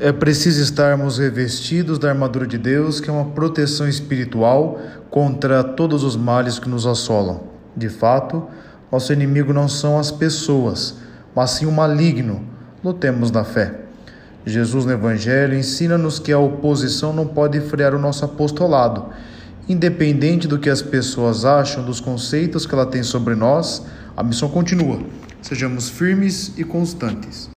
é preciso estarmos revestidos da armadura de Deus, que é uma proteção espiritual contra todos os males que nos assolam. De fato, nosso inimigo não são as pessoas, mas sim o maligno. Lutemos na fé. Jesus no Evangelho ensina-nos que a oposição não pode frear o nosso apostolado. Independente do que as pessoas acham dos conceitos que ela tem sobre nós, a missão continua. Sejamos firmes e constantes.